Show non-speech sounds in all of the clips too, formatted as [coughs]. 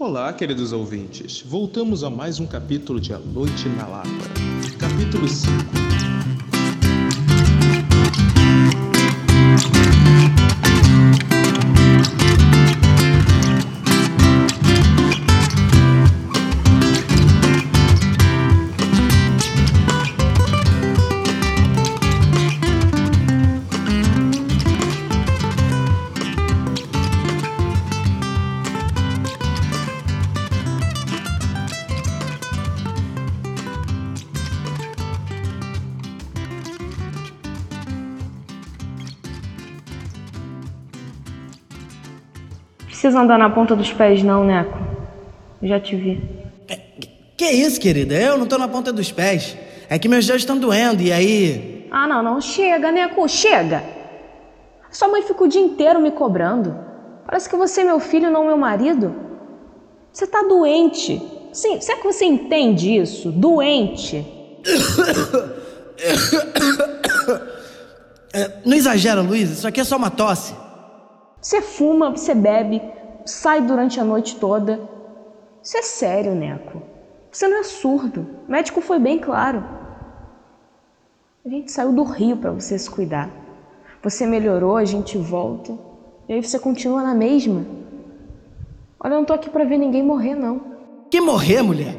Olá, queridos ouvintes. Voltamos a mais um capítulo de A Noite na Lapa. Capítulo 5. Precisa andar na ponta dos pés, não, Neco. Eu já te vi. Que isso, querida? Eu não tô na ponta dos pés. É que meus dedos estão doendo, e aí. Ah, não, não. Chega, Neco, chega. Sua mãe fica o dia inteiro me cobrando. Parece que você é meu filho, não meu marido. Você tá doente. Sim, será que você entende isso? Doente. [coughs] É, não exagera, Luiz. Isso aqui é só uma tosse. Você fuma, você bebe, sai durante a noite toda. Isso é sério, Neco. Você não é surdo. O médico foi bem claro. A gente saiu do rio para você se cuidar. Você melhorou, a gente volta. E aí você continua na mesma. Olha, eu não tô aqui para ver ninguém morrer, não. Que morrer, mulher?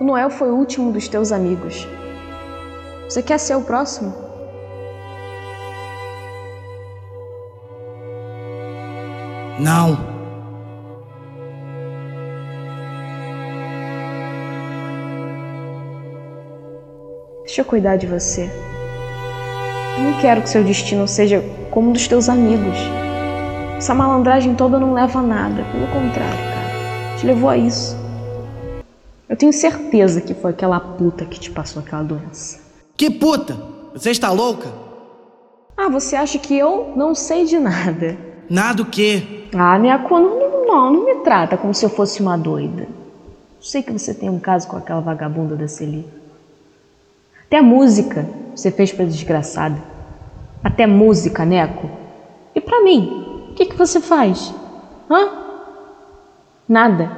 O Noel foi o último dos teus amigos. Você quer ser o próximo? Não. Deixa eu cuidar de você. Eu não quero que seu destino seja como um dos teus amigos. Essa malandragem toda não leva a nada. Pelo contrário, cara. Te levou a isso. Eu tenho certeza que foi aquela puta que te passou aquela doença. Que puta? Você está louca? Ah, você acha que eu não sei de nada? Nada o quê? Ah, minha não, não, não, me trata como se eu fosse uma doida. Sei que você tem um caso com aquela vagabunda da Celi. Até música você fez pra desgraçada. Até música, Neco. E pra mim, o que, que você faz? Hã? Nada.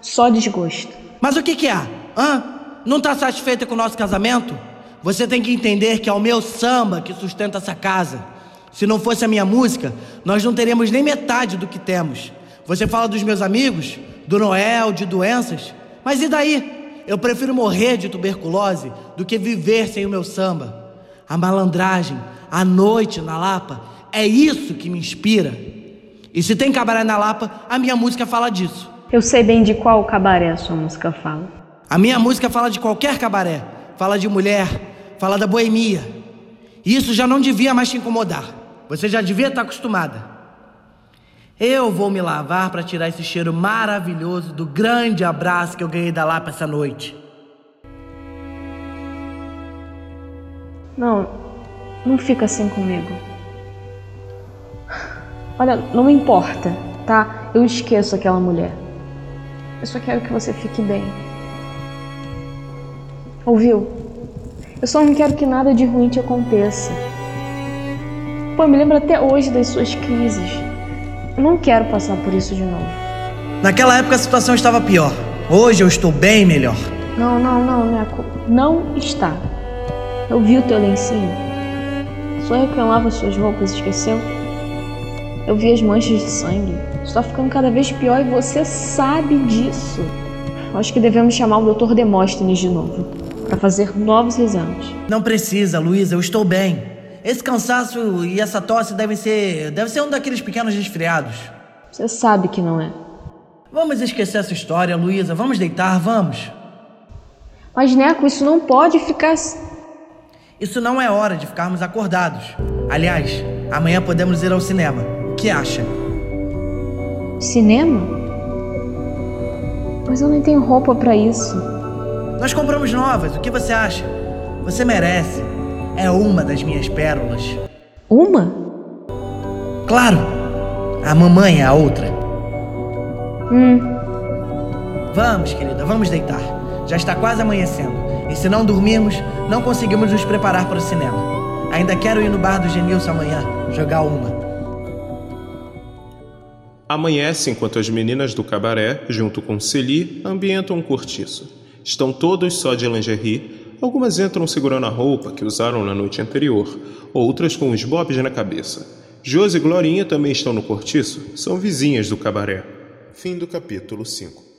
Só desgosto. Mas o que, que há? Hã? Não tá satisfeita com o nosso casamento? Você tem que entender que é o meu samba que sustenta essa casa. Se não fosse a minha música, nós não teríamos nem metade do que temos. Você fala dos meus amigos, do Noel, de doenças, mas e daí? Eu prefiro morrer de tuberculose do que viver sem o meu samba. A malandragem, a noite na Lapa, é isso que me inspira. E se tem cabaré na Lapa, a minha música fala disso. Eu sei bem de qual cabaré a sua música fala. A minha música fala de qualquer cabaré. Fala de mulher, fala da boemia. E isso já não devia mais te incomodar. Você já devia estar acostumada. Eu vou me lavar para tirar esse cheiro maravilhoso do grande abraço que eu ganhei da Lapa essa noite. Não, não fica assim comigo. Olha, não me importa, tá? Eu esqueço aquela mulher. Eu só quero que você fique bem. Ouviu? Eu só não quero que nada de ruim te aconteça. Pô, eu me lembro até hoje das suas crises. Eu não quero passar por isso de novo. Naquela época a situação estava pior. Hoje eu estou bem melhor. Não, não, não, Neco. Não está. Eu vi o teu lencinho. Só lavo suas roupas, esqueceu? Eu vi as manchas de sangue. Está ficando cada vez pior e você sabe disso. Acho que devemos chamar o Dr. Demóstenes de novo para fazer novos exames. Não precisa, Luísa, eu estou bem. Esse cansaço e essa tosse devem ser. deve ser um daqueles pequenos resfriados. Você sabe que não é. Vamos esquecer essa história, Luísa. Vamos deitar, vamos. Mas, Neco, isso não pode ficar. Isso não é hora de ficarmos acordados. Aliás, amanhã podemos ir ao cinema. O que acha? Cinema? Mas eu não tenho roupa para isso. Nós compramos novas. O que você acha? Você merece é uma das minhas pérolas. Uma? Claro! A mamãe é a outra. Hum. Vamos, querida, vamos deitar. Já está quase amanhecendo. E se não dormirmos, não conseguimos nos preparar para o cinema. Ainda quero ir no bar do Genilson amanhã, jogar uma. Amanhece enquanto as meninas do cabaré, junto com Celi, ambientam um cortiço. Estão todos só de lingerie, algumas entram segurando a roupa que usaram na noite anterior, outras com os bobs na cabeça. Josi e Glorinha também estão no cortiço, são vizinhas do cabaré. Fim do capítulo 5